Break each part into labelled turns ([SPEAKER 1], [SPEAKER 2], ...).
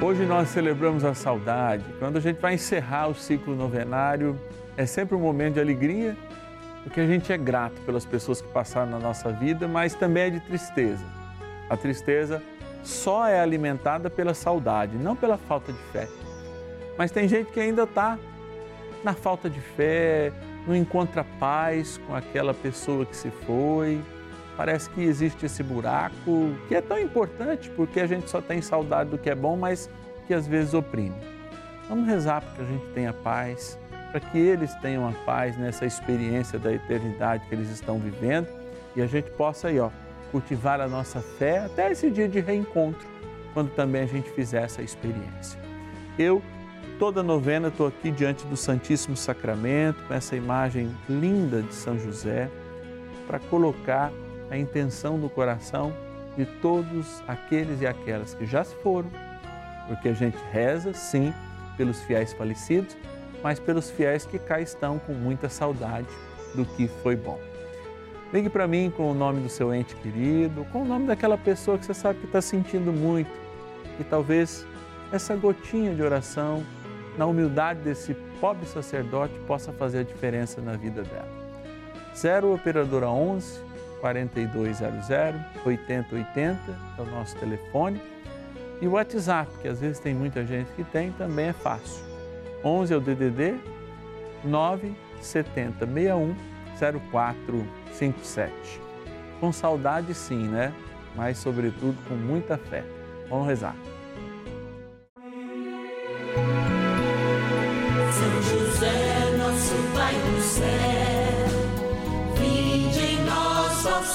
[SPEAKER 1] Hoje nós celebramos a saudade. Quando a gente vai encerrar o ciclo novenário, é sempre um momento de alegria, porque a gente é grato pelas pessoas que passaram na nossa vida, mas também é de tristeza. A tristeza só é alimentada pela saudade, não pela falta de fé. Mas tem gente que ainda está na falta de fé, não encontra paz com aquela pessoa que se foi. Parece que existe esse buraco que é tão importante porque a gente só tem saudade do que é bom, mas que às vezes oprime. Vamos rezar para que a gente tenha paz, para que eles tenham a paz nessa experiência da eternidade que eles estão vivendo e a gente possa aí, ó, cultivar a nossa fé até esse dia de reencontro, quando também a gente fizer essa experiência. Eu toda novena estou aqui diante do Santíssimo Sacramento, com essa imagem linda de São José, para colocar a intenção do coração de todos aqueles e aquelas que já se foram, porque a gente reza, sim, pelos fiéis falecidos, mas pelos fiéis que cá estão com muita saudade do que foi bom. Ligue para mim com o nome do seu ente querido, com o nome daquela pessoa que você sabe que está sentindo muito e talvez essa gotinha de oração na humildade desse pobre sacerdote, possa fazer a diferença na vida dela. 0 Operadora 11 4200 8080 é o nosso telefone. E o WhatsApp, que às vezes tem muita gente que tem, também é fácil. 11 é o DDD 970 61 0457. Com saudade sim, né? Mas sobretudo com muita fé. Vamos rezar.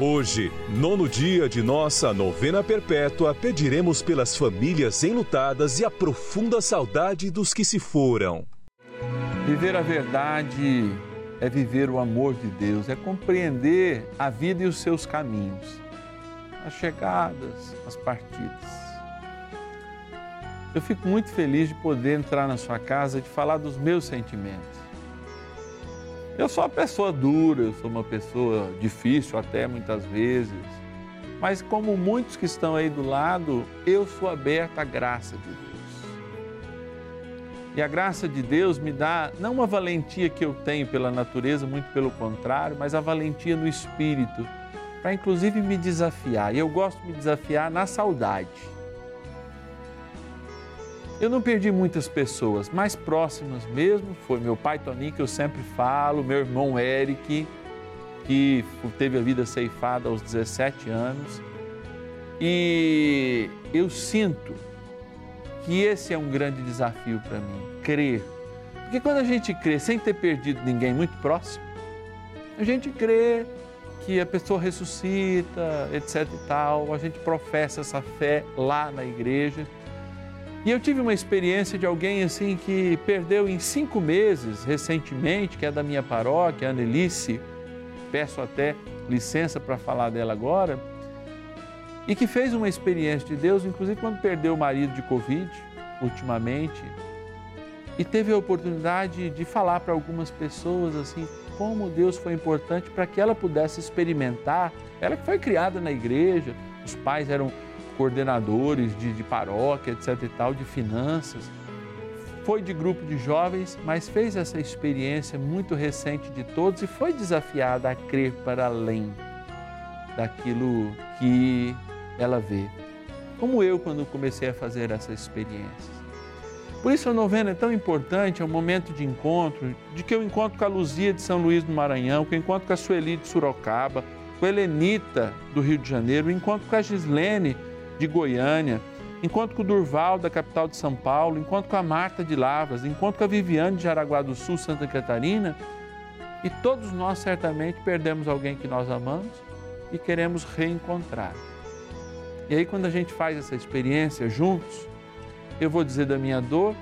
[SPEAKER 2] Hoje, nono dia de nossa novena perpétua, pediremos pelas famílias enlutadas e a profunda saudade dos que se foram.
[SPEAKER 1] Viver a verdade é viver o amor de Deus, é compreender a vida e os seus caminhos, as chegadas, as partidas. Eu fico muito feliz de poder entrar na sua casa e de falar dos meus sentimentos eu sou uma pessoa dura, eu sou uma pessoa difícil até muitas vezes, mas como muitos que estão aí do lado, eu sou aberto à graça de Deus. E a graça de Deus me dá não uma valentia que eu tenho pela natureza, muito pelo contrário, mas a valentia no espírito, para inclusive me desafiar. E eu gosto de me desafiar na saudade eu não perdi muitas pessoas, mais próximas mesmo, foi meu pai Toninho, que eu sempre falo, meu irmão Eric, que teve a vida ceifada aos 17 anos. E eu sinto que esse é um grande desafio para mim, crer. Porque quando a gente crê sem ter perdido ninguém muito próximo, a gente crê que a pessoa ressuscita, etc e tal, a gente professa essa fé lá na igreja e eu tive uma experiência de alguém assim que perdeu em cinco meses recentemente, que é da minha paróquia, a Annelice, peço até licença para falar dela agora, e que fez uma experiência de Deus, inclusive quando perdeu o marido de Covid, ultimamente, e teve a oportunidade de falar para algumas pessoas assim como Deus foi importante para que ela pudesse experimentar. Ela que foi criada na igreja, os pais eram coordenadores de, de paróquia, etc e tal, de finanças. Foi de grupo de jovens, mas fez essa experiência muito recente de todos e foi desafiada a crer para além daquilo que ela vê. Como eu, quando comecei a fazer essa experiência. Por isso a novena é tão importante, é um momento de encontro, de que eu encontro com a Luzia de São Luís do Maranhão, que eu encontro com a Sueli de Sorocaba, com a Helenita do Rio de Janeiro, encontro com a Gislene de Goiânia, encontro com o Durval da capital de São Paulo, encontro com a Marta de Lavras, encontro com a Viviane de Jaraguá do Sul, Santa Catarina, e todos nós certamente perdemos alguém que nós amamos e queremos reencontrar. E aí quando a gente faz essa experiência juntos, eu vou dizer da minha dor,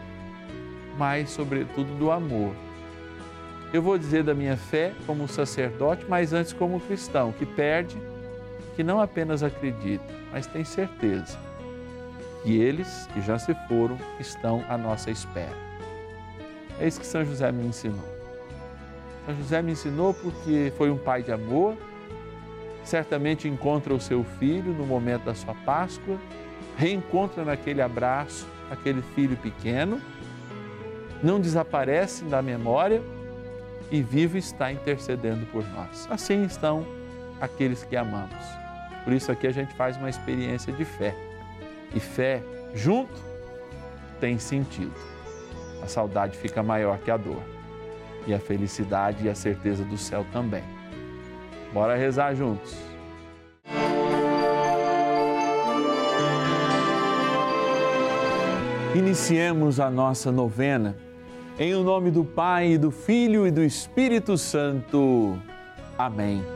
[SPEAKER 1] mas, sobretudo, do amor. Eu vou dizer da minha fé como sacerdote, mas antes como cristão, que perde, que não apenas acredita, mas tem certeza que eles que já se foram estão à nossa espera. É isso que São José me ensinou. São José me ensinou porque foi um pai de amor, certamente encontra o seu filho no momento da sua Páscoa, reencontra naquele abraço aquele filho pequeno, não desaparece da memória e vivo está intercedendo por nós. Assim estão aqueles que amamos. Por isso aqui a gente faz uma experiência de fé. E fé junto tem sentido. A saudade fica maior que a dor. E a felicidade e a certeza do céu também. Bora rezar juntos. Iniciemos a nossa novena. Em o nome do Pai, do Filho e do Espírito Santo. Amém.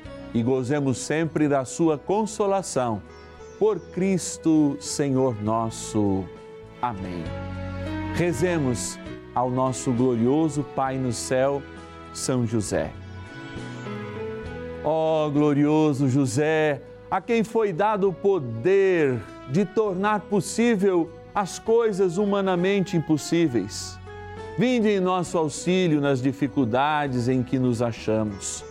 [SPEAKER 1] e gozemos sempre da Sua consolação. Por Cristo, Senhor nosso. Amém. Rezemos ao nosso glorioso Pai no céu, São José. Ó oh, glorioso José, a quem foi dado o poder de tornar possível as coisas humanamente impossíveis. Vinde em nosso auxílio nas dificuldades em que nos achamos.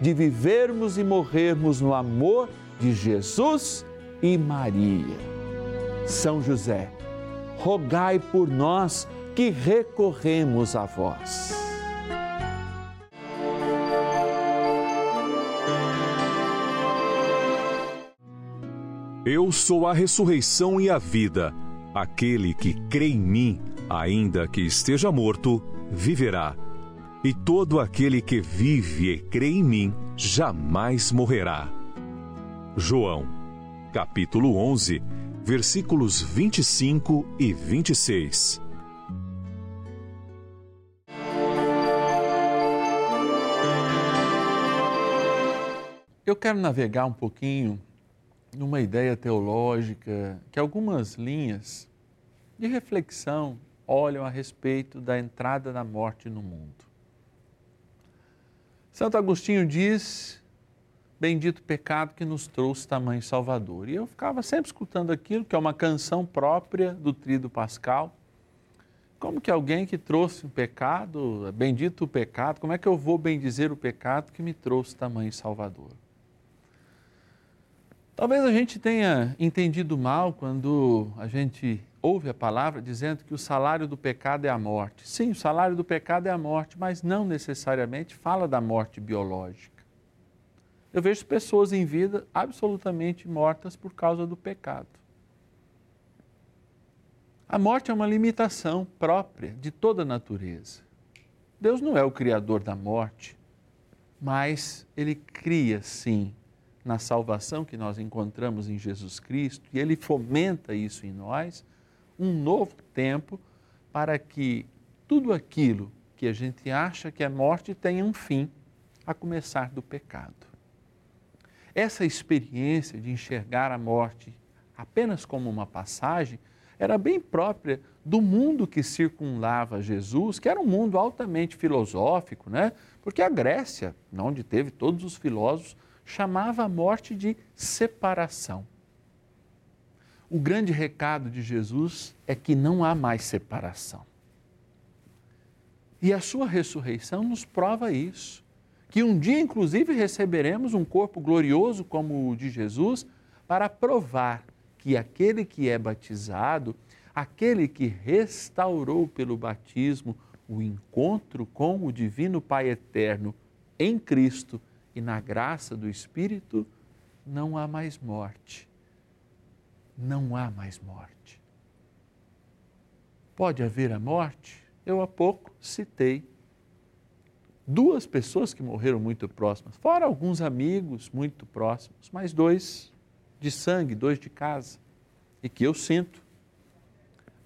[SPEAKER 1] de vivermos e morrermos no amor de Jesus e Maria. São José, rogai por nós que recorremos a vós.
[SPEAKER 2] Eu sou a ressurreição e a vida. Aquele que crê em mim, ainda que esteja morto, viverá. E todo aquele que vive e crê em mim jamais morrerá. João, capítulo 11, versículos 25 e 26.
[SPEAKER 1] Eu quero navegar um pouquinho numa ideia teológica que algumas linhas de reflexão olham a respeito da entrada da morte no mundo. Santo Agostinho diz: Bendito pecado que nos trouxe tamanho Salvador. E eu ficava sempre escutando aquilo, que é uma canção própria do Tríduo Pascal. Como que alguém que trouxe um pecado, bendito o pecado, como é que eu vou bendizer o pecado que me trouxe tamanho Salvador? Talvez a gente tenha entendido mal quando a gente ouve a palavra dizendo que o salário do pecado é a morte. Sim, o salário do pecado é a morte, mas não necessariamente fala da morte biológica. Eu vejo pessoas em vida absolutamente mortas por causa do pecado. A morte é uma limitação própria de toda a natureza. Deus não é o criador da morte, mas ele cria sim na salvação que nós encontramos em Jesus Cristo, e Ele fomenta isso em nós, um novo tempo para que tudo aquilo que a gente acha que é morte tenha um fim, a começar do pecado. Essa experiência de enxergar a morte apenas como uma passagem era bem própria do mundo que circunlava Jesus, que era um mundo altamente filosófico, né? Porque a Grécia, onde teve todos os filósofos, chamava a morte de separação. O grande recado de Jesus é que não há mais separação. E a sua ressurreição nos prova isso. Que um dia, inclusive, receberemos um corpo glorioso como o de Jesus, para provar que aquele que é batizado, aquele que restaurou pelo batismo o encontro com o Divino Pai Eterno em Cristo, e na graça do Espírito não há mais morte. Não há mais morte. Pode haver a morte? Eu há pouco citei duas pessoas que morreram muito próximas, fora alguns amigos muito próximos, mas dois de sangue, dois de casa, e que eu sinto.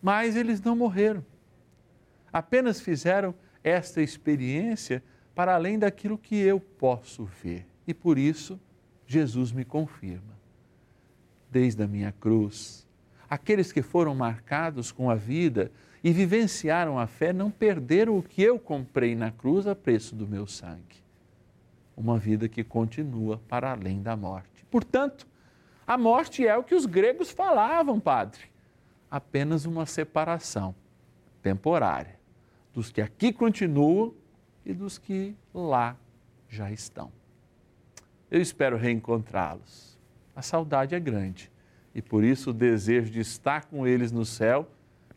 [SPEAKER 1] Mas eles não morreram. Apenas fizeram esta experiência para além daquilo que eu posso ver. E por isso, Jesus me confirma. Desde a minha cruz, aqueles que foram marcados com a vida e vivenciaram a fé não perderam o que eu comprei na cruz a preço do meu sangue. Uma vida que continua para além da morte. Portanto, a morte é o que os gregos falavam, Padre. Apenas uma separação temporária dos que aqui continuam e dos que lá já estão. Eu espero reencontrá-los. A saudade é grande e por isso o desejo de estar com eles no céu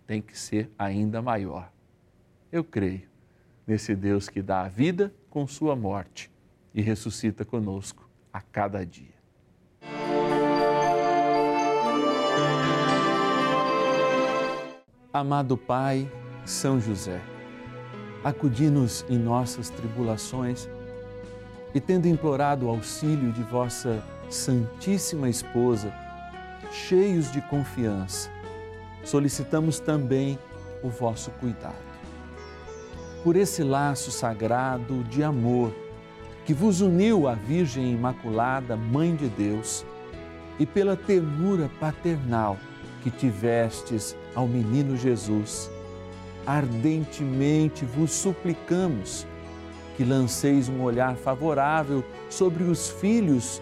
[SPEAKER 1] tem que ser ainda maior. Eu creio nesse Deus que dá a vida com sua morte e ressuscita conosco a cada dia. Amado Pai, São José acudi-nos em nossas tribulações e, tendo implorado o auxílio de vossa Santíssima Esposa, cheios de confiança, solicitamos também o vosso cuidado. Por esse laço sagrado de amor que vos uniu à Virgem Imaculada, Mãe de Deus, e pela ternura paternal que tivestes ao menino Jesus, ardentemente vos suplicamos que lanceis um olhar favorável sobre os filhos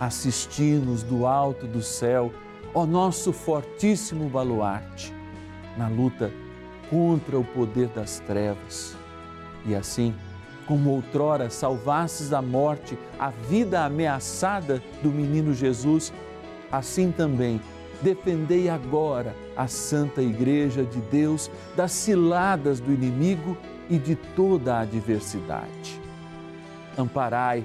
[SPEAKER 1] Assisti-nos do alto do céu, ó nosso fortíssimo baluarte, na luta contra o poder das trevas. E assim, como outrora salvastes da morte a vida ameaçada do menino Jesus, assim também defendei agora a Santa Igreja de Deus das ciladas do inimigo e de toda a adversidade. Amparai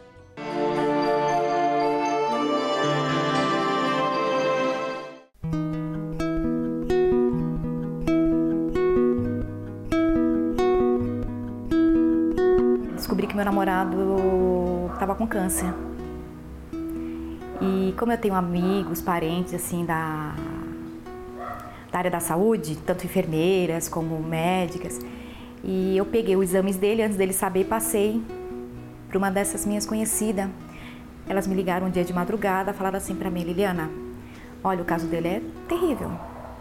[SPEAKER 3] Descobri que meu namorado estava com câncer. E como eu tenho amigos, parentes assim da, da área da saúde, tanto enfermeiras como médicas, e eu peguei os exames dele antes dele saber, passei para uma dessas minhas conhecidas. Elas me ligaram um dia de madrugada, falaram assim para mim, Liliana, olha, o caso dele é terrível.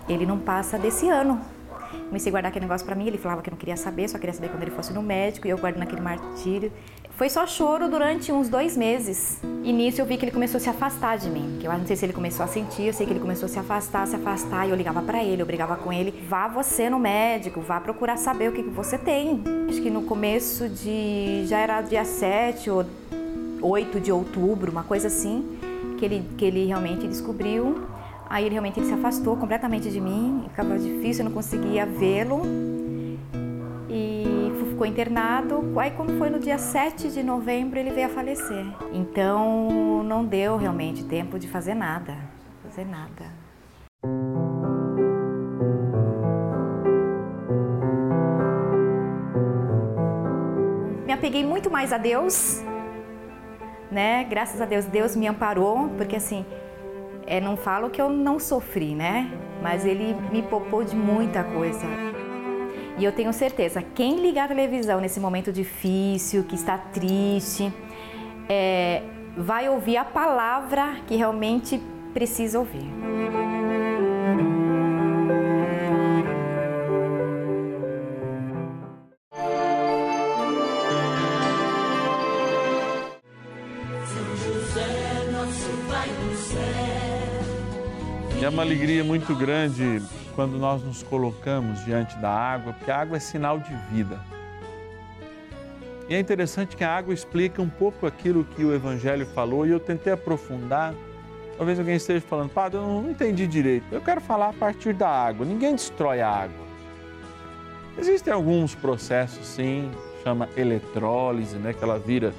[SPEAKER 3] Ele não passa desse ano. Comecei a guardar aquele negócio para mim, ele falava que não queria saber, só queria saber quando ele fosse no médico, e eu guardando aquele martírio. Foi só choro durante uns dois meses. E nisso eu vi que ele começou a se afastar de mim. Que eu não sei se ele começou a sentir, eu sei que ele começou a se afastar, se afastar. E eu ligava para ele, eu brigava com ele. Vá você no médico, vá procurar saber o que, que você tem. Acho que no começo de. já era dia 7 ou 8 de outubro, uma coisa assim, que ele, que ele realmente descobriu. Aí ele realmente ele se afastou completamente de mim, ficava difícil, eu não conseguia vê-lo. E ficou internado. Aí quando foi no dia 7 de novembro ele veio a falecer. Então não deu realmente tempo de fazer nada, fazer nada. Me apeguei muito mais a Deus, né? Graças a Deus Deus me amparou, porque assim, é, não falo que eu não sofri, né? Mas ele me poupou de muita coisa. E eu tenho certeza, quem ligar a televisão nesse momento difícil, que está triste, é, vai ouvir a palavra que realmente precisa ouvir.
[SPEAKER 1] Uma alegria muito grande quando nós nos colocamos diante da água, porque a água é sinal de vida. E é interessante que a água explica um pouco aquilo que o Evangelho falou e eu tentei aprofundar. Talvez alguém esteja falando, Padre, eu não entendi direito. Eu quero falar a partir da água. Ninguém destrói a água. Existem alguns processos, sim, chama eletrólise, né, que ela vira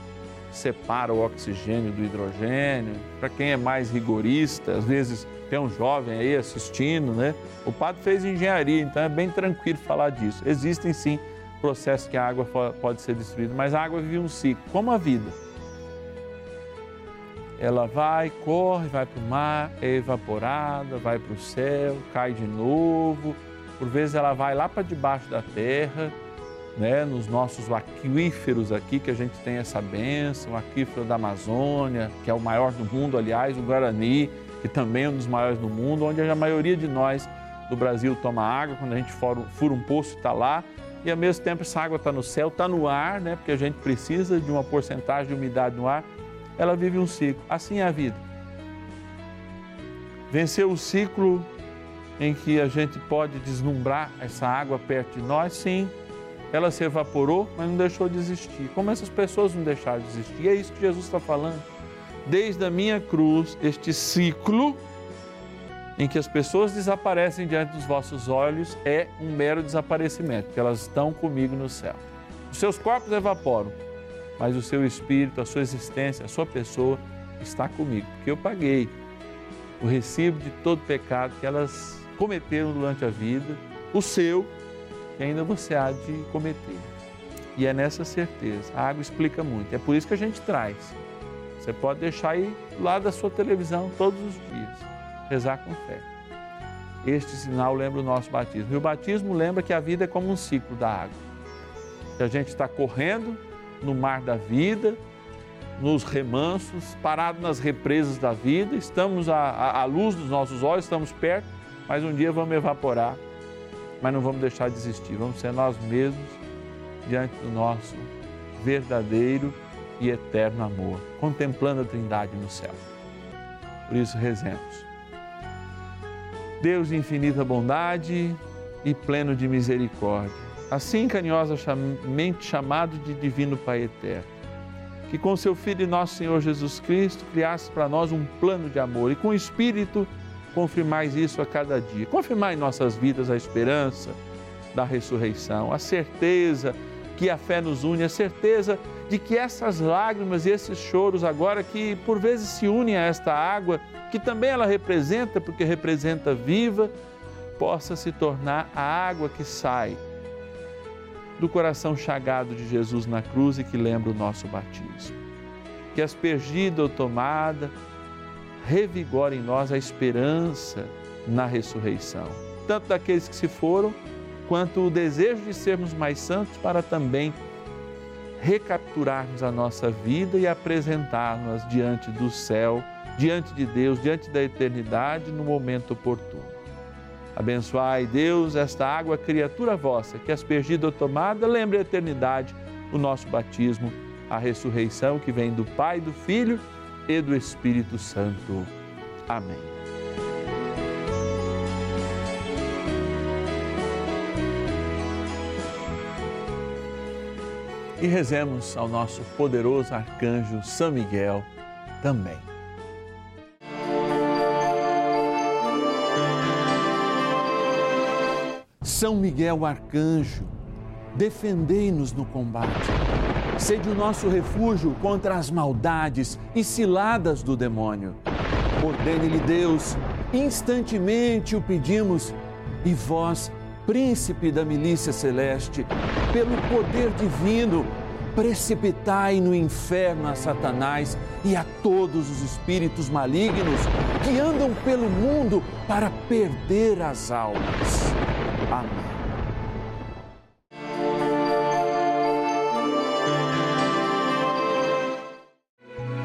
[SPEAKER 1] separa o oxigênio do hidrogênio. Para quem é mais rigorista, às vezes tem um jovem aí assistindo, né? O padre fez engenharia, então é bem tranquilo falar disso. Existem sim processos que a água pode ser destruída, mas a água vive um ciclo, como a vida. Ela vai, corre, vai para o mar, é evaporada, vai para o céu, cai de novo. Por vezes ela vai lá para debaixo da terra, né, nos nossos aquíferos aqui, que a gente tem essa benção, o aquífero da Amazônia, que é o maior do mundo, aliás, o Guarani, que também é um dos maiores do mundo, onde a maioria de nós do Brasil toma água, quando a gente fura um poço está lá, e ao mesmo tempo essa água está no céu, está no ar, né, porque a gente precisa de uma porcentagem de umidade no ar, ela vive um ciclo. Assim é a vida. Venceu o ciclo em que a gente pode deslumbrar essa água perto de nós, sim, ela se evaporou, mas não deixou de existir. Como essas pessoas não deixaram de existir? E é isso que Jesus está falando. Desde a minha cruz, este ciclo em que as pessoas desaparecem diante dos vossos olhos é um mero desaparecimento, porque elas estão comigo no céu. Os seus corpos evaporam, mas o seu espírito, a sua existência, a sua pessoa está comigo, porque eu paguei o recibo de todo pecado que elas cometeram durante a vida, o seu que ainda você há de cometer. E é nessa certeza. A água explica muito. É por isso que a gente traz. Você pode deixar aí lá da sua televisão todos os dias. Rezar com fé. Este sinal lembra o nosso batismo. E o batismo lembra que a vida é como um ciclo da água. Que a gente está correndo no mar da vida, nos remansos, parado nas represas da vida, estamos à, à, à luz dos nossos olhos, estamos perto, mas um dia vamos evaporar mas não vamos deixar de existir, vamos ser nós mesmos diante do nosso verdadeiro e eterno amor, contemplando a Trindade no céu. Por isso, rezemos. Deus de infinita bondade e pleno de misericórdia, assim carinhosamente chamado de Divino Pai Eterno, que com seu Filho nosso Senhor Jesus Cristo criasse para nós um plano de amor e com o Espírito confirmais isso a cada dia. Confirmar em nossas vidas a esperança da ressurreição, a certeza que a fé nos une, a certeza de que essas lágrimas e esses choros agora que por vezes se unem a esta água, que também ela representa, porque representa viva, possa se tornar a água que sai do coração chagado de Jesus na cruz e que lembra o nosso batismo. Que aspergida ou tomada, revigore em nós a esperança na ressurreição, tanto daqueles que se foram, quanto o desejo de sermos mais santos para também recapturarmos a nossa vida e apresentar-nos diante do céu, diante de Deus, diante da eternidade no momento oportuno. Abençoai, Deus, esta água, criatura vossa, que aspergida ou tomada, lembre a eternidade, o nosso batismo, a ressurreição que vem do Pai, do Filho e do Espírito Santo. Amém. E rezemos ao nosso poderoso arcanjo São Miguel também. São Miguel Arcanjo, defendei-nos no combate. Sede o nosso refúgio contra as maldades e ciladas do demônio. Ordene-lhe Deus, instantemente o pedimos, e vós, príncipe da milícia celeste, pelo poder divino, precipitai no inferno a Satanás e a todos os espíritos malignos que andam pelo mundo para perder as almas. Amém.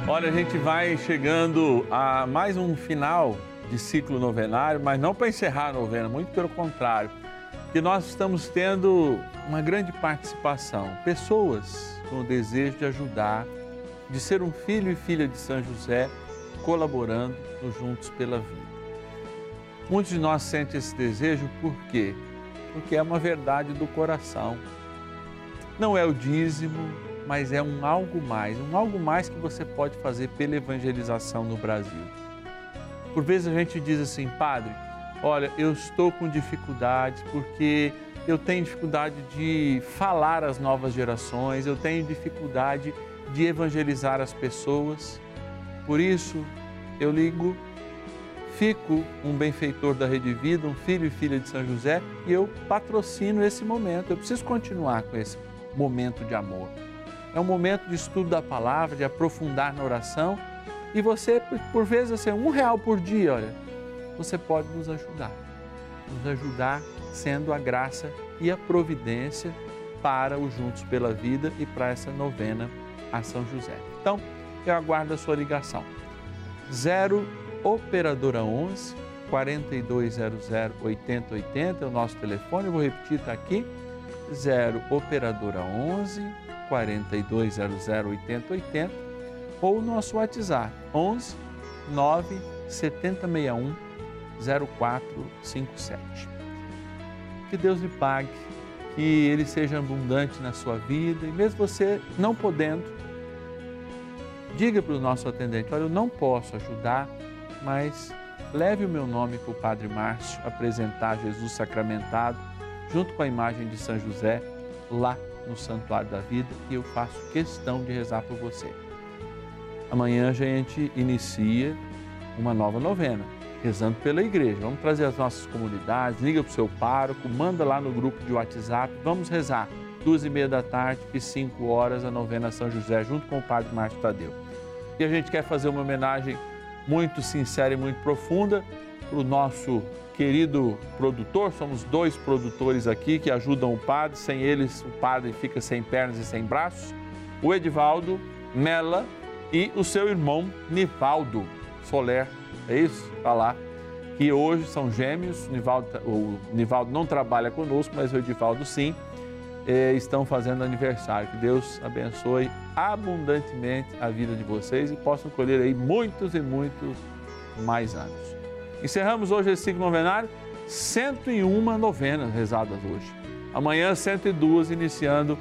[SPEAKER 1] Olha, a gente vai chegando a mais um final de ciclo novenário, mas não para encerrar a novena, muito pelo contrário, que nós estamos tendo uma grande participação, pessoas com o desejo de ajudar, de ser um filho e filha de São José, colaborando no Juntos pela Vida. Muitos de nós sentem esse desejo por quê? porque é uma verdade do coração. Não é o dízimo, mas é um algo mais, um algo mais que você pode fazer pela evangelização no Brasil. Por vezes a gente diz assim, padre, olha, eu estou com dificuldades porque eu tenho dificuldade de falar às novas gerações, eu tenho dificuldade de evangelizar as pessoas. Por isso, eu ligo fico um benfeitor da Rede Vida, um filho e filha de São José, e eu patrocino esse momento. Eu preciso continuar com esse momento de amor. É um momento de estudo da palavra, de aprofundar na oração. E você, por vezes, assim, um real por dia, olha, você pode nos ajudar. Nos ajudar sendo a graça e a providência para o Juntos pela Vida e para essa novena a São José. Então, eu aguardo a sua ligação. 0 Operadora 11 4200 8080 é o nosso telefone, eu vou repetir, está aqui, 0 Operadora 11 4200 8080 ou o nosso WhatsApp 11 9 7061 0457. Que Deus lhe pague, que Ele seja abundante na sua vida e mesmo você não podendo, diga para o nosso atendente: olha, eu não posso ajudar mas leve o meu nome para o Padre Márcio apresentar Jesus sacramentado, junto com a imagem de São José, lá no Santuário da Vida, e eu faço questão de rezar por você. Amanhã a gente inicia uma nova novena, rezando pela igreja. Vamos trazer as nossas comunidades, liga para o seu pároco, manda lá no grupo de WhatsApp, vamos rezar. Duas e meia da tarde e cinco horas a novena São José, junto com o Padre Márcio Tadeu. E a gente quer fazer uma homenagem muito sincera e muito profunda para o nosso querido produtor. Somos dois produtores aqui que ajudam o padre. Sem eles, o padre fica sem pernas e sem braços. O Edivaldo Mela e o seu irmão Nivaldo Soler. É isso? Está lá. Que hoje são gêmeos. Nivaldo, o Nivaldo não trabalha conosco, mas o Edivaldo sim. Eh, estão fazendo aniversário. Que Deus abençoe abundantemente a vida de vocês e possam colher aí muitos e muitos mais anos. Encerramos hoje esse ciclo novenário, 101 novenas rezadas hoje. Amanhã, 102, iniciando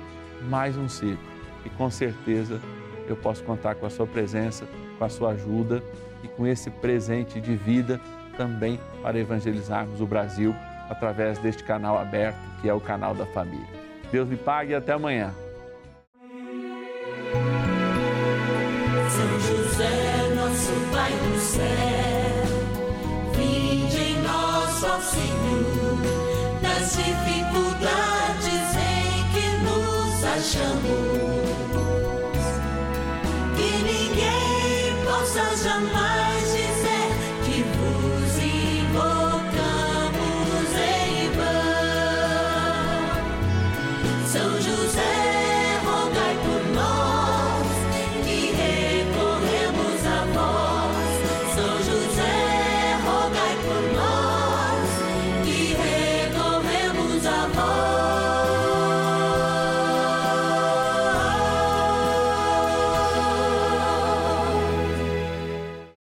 [SPEAKER 1] mais um ciclo. E com certeza eu posso contar com a sua presença, com a sua ajuda e com esse presente de vida também para evangelizarmos o Brasil através deste canal aberto que é o canal da família. Deus me pague e até amanhã.
[SPEAKER 4] São José, nosso Pai do céu, vinde em nós, ó Senhor, nas dificuldades em que nos achamos.